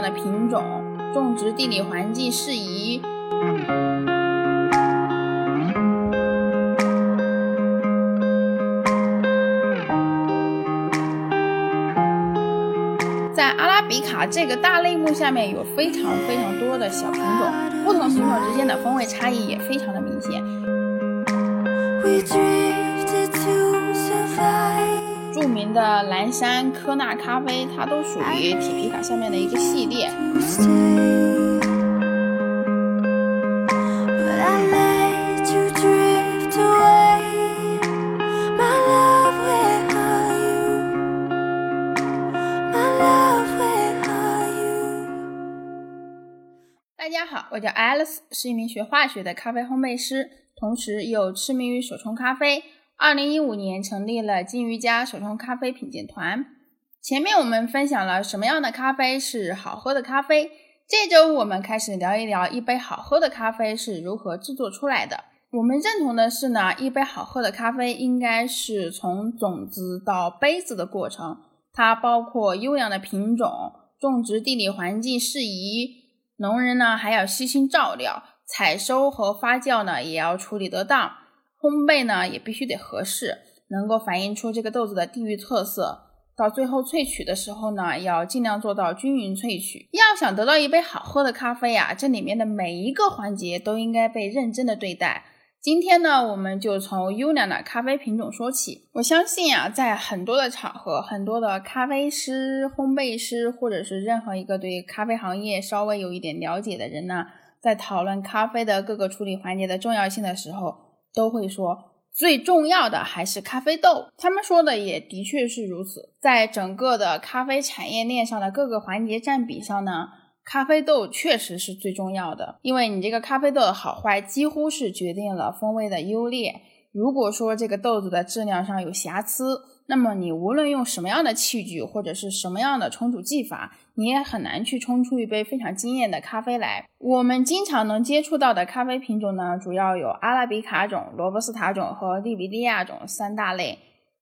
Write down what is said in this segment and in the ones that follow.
的品种，种植地理环境适宜。在阿拉比卡这个大类目下面，有非常非常多的小品种，不同品种之间的风味差异也非常的明显。著名的蓝山科纳咖啡，它都属于铁皮卡下面的一个系列。大家好，我叫 Alice，是一名学化学的咖啡烘焙师，同时又痴迷于手冲咖啡。二零一五年成立了金鱼家手冲咖啡品鉴团。前面我们分享了什么样的咖啡是好喝的咖啡，这周我们开始聊一聊一杯好喝的咖啡是如何制作出来的。我们认同的是呢，一杯好喝的咖啡应该是从种子到杯子的过程，它包括优良的品种、种植地理环境适宜，农人呢还要悉心照料，采收和发酵呢也要处理得当。烘焙呢也必须得合适，能够反映出这个豆子的地域特色。到最后萃取的时候呢，要尽量做到均匀萃取。要想得到一杯好喝的咖啡啊，这里面的每一个环节都应该被认真的对待。今天呢，我们就从优良的咖啡品种说起。我相信啊，在很多的场合，很多的咖啡师、烘焙师，或者是任何一个对咖啡行业稍微有一点了解的人呢，在讨论咖啡的各个处理环节的重要性的时候。都会说最重要的还是咖啡豆，他们说的也的确是如此。在整个的咖啡产业链上的各个环节占比上呢，咖啡豆确实是最重要的，因为你这个咖啡豆的好坏几乎是决定了风味的优劣。如果说这个豆子的质量上有瑕疵，那么你无论用什么样的器具或者是什么样的冲煮技法，你也很难去冲出一杯非常惊艳的咖啡来。我们经常能接触到的咖啡品种呢，主要有阿拉比卡种、罗布斯塔种和利比利亚种三大类。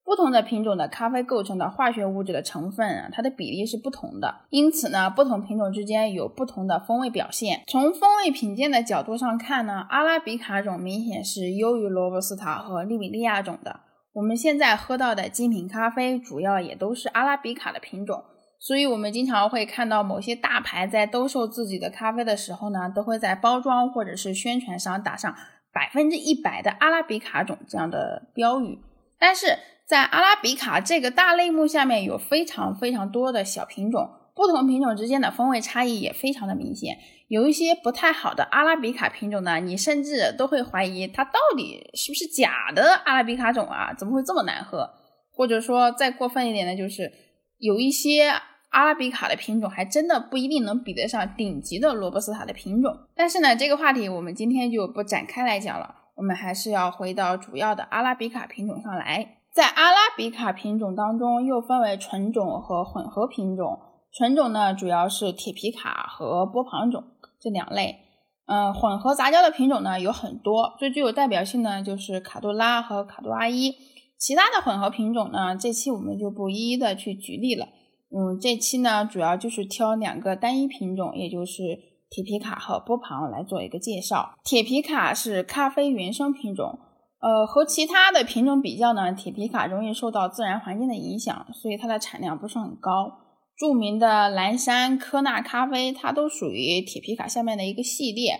不同的品种的咖啡构成的化学物质的成分啊，它的比例是不同的，因此呢，不同品种之间有不同的风味表现。从风味品鉴的角度上看呢，阿拉比卡种明显是优于罗布斯塔和利比利亚种的。我们现在喝到的精品咖啡，主要也都是阿拉比卡的品种，所以我们经常会看到某些大牌在兜售自己的咖啡的时候呢，都会在包装或者是宣传上打上百分之一百的阿拉比卡种这样的标语。但是在阿拉比卡这个大类目下面，有非常非常多的小品种。不同品种之间的风味差异也非常的明显，有一些不太好的阿拉比卡品种呢，你甚至都会怀疑它到底是不是假的阿拉比卡种啊？怎么会这么难喝？或者说再过分一点的，就是有一些阿拉比卡的品种还真的不一定能比得上顶级的罗布斯塔的品种。但是呢，这个话题我们今天就不展开来讲了，我们还是要回到主要的阿拉比卡品种上来。在阿拉比卡品种当中，又分为纯种和混合品种。纯种呢，主要是铁皮卡和波旁种这两类。嗯，混合杂交的品种呢有很多，最具有代表性的就是卡杜拉和卡杜阿伊。其他的混合品种呢，这期我们就不一一的去举例了。嗯，这期呢主要就是挑两个单一品种，也就是铁皮卡和波旁来做一个介绍。铁皮卡是咖啡原生品种，呃，和其他的品种比较呢，铁皮卡容易受到自然环境的影响，所以它的产量不是很高。著名的蓝山科纳咖啡，它都属于铁皮卡下面的一个系列。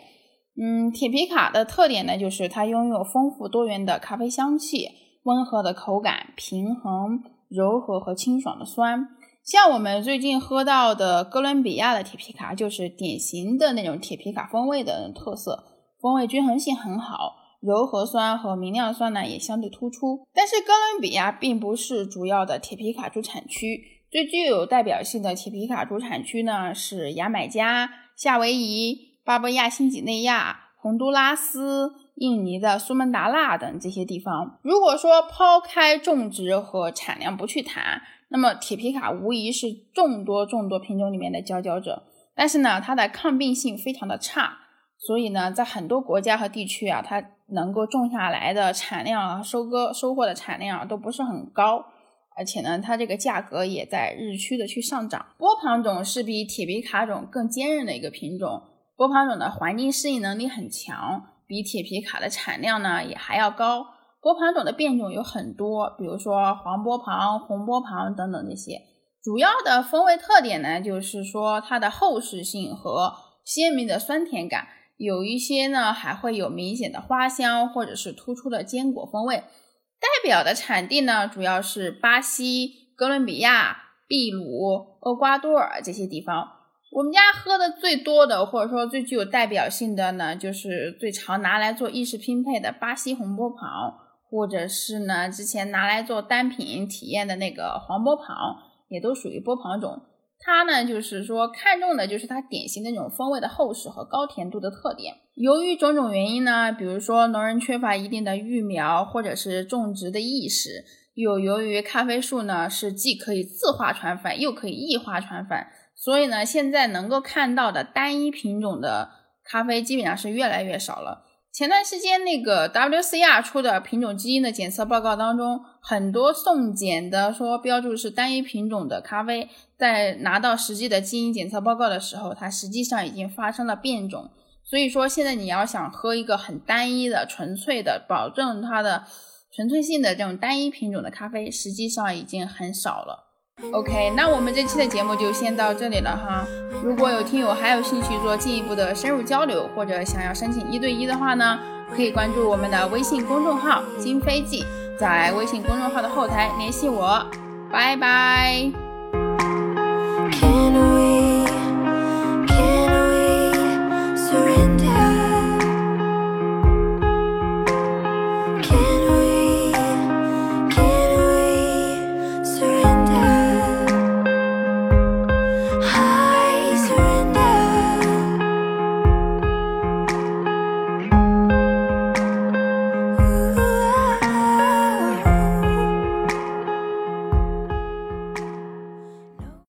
嗯，铁皮卡的特点呢，就是它拥有丰富多元的咖啡香气，温和的口感，平衡、柔和和清爽的酸。像我们最近喝到的哥伦比亚的铁皮卡，就是典型的那种铁皮卡风味的特色，风味均衡性很好，柔和酸和明亮酸呢也相对突出。但是哥伦比亚并不是主要的铁皮卡主产区。最具有代表性的铁皮卡主产区呢是牙买加、夏威夷、巴布亚新几内亚、洪都拉斯、印尼的苏门答腊等这些地方。如果说抛开种植和产量不去谈，那么铁皮卡无疑是众多众多品种里面的佼佼者。但是呢，它的抗病性非常的差，所以呢，在很多国家和地区啊，它能够种下来的产量啊、收割收获的产量都不是很高。而且呢，它这个价格也在日趋的去上涨。波旁种是比铁皮卡种更坚韧的一个品种，波旁种的环境适应能力很强，比铁皮卡的产量呢也还要高。波旁种的变种有很多，比如说黄波旁、红波旁等等这些。主要的风味特点呢，就是说它的厚实性和鲜明的酸甜感，有一些呢还会有明显的花香或者是突出的坚果风味。代表的产地呢，主要是巴西、哥伦比亚、秘鲁、厄瓜多尔这些地方。我们家喝的最多的，或者说最具有代表性的呢，就是最常拿来做意式拼配的巴西红波旁，或者是呢之前拿来做单品体验的那个黄波旁，也都属于波旁种。它呢，就是说看中的就是它典型那种风味的厚实和高甜度的特点。由于种种原因呢，比如说农人缺乏一定的育苗或者是种植的意识，又由于咖啡树呢是既可以自花传粉又可以异花传粉，所以呢现在能够看到的单一品种的咖啡基本上是越来越少了。前段时间那个 WCR 出的品种基因的检测报告当中，很多送检的说标注是单一品种的咖啡，在拿到实际的基因检测报告的时候，它实际上已经发生了变种。所以说，现在你要想喝一个很单一的、纯粹的、保证它的纯粹性的这种单一品种的咖啡，实际上已经很少了。OK，那我们这期的节目就先到这里了哈。如果有听友还有兴趣做进一步的深入交流，或者想要申请一对一的话呢，可以关注我们的微信公众号“金飞记”，在微信公众号的后台联系我。拜拜。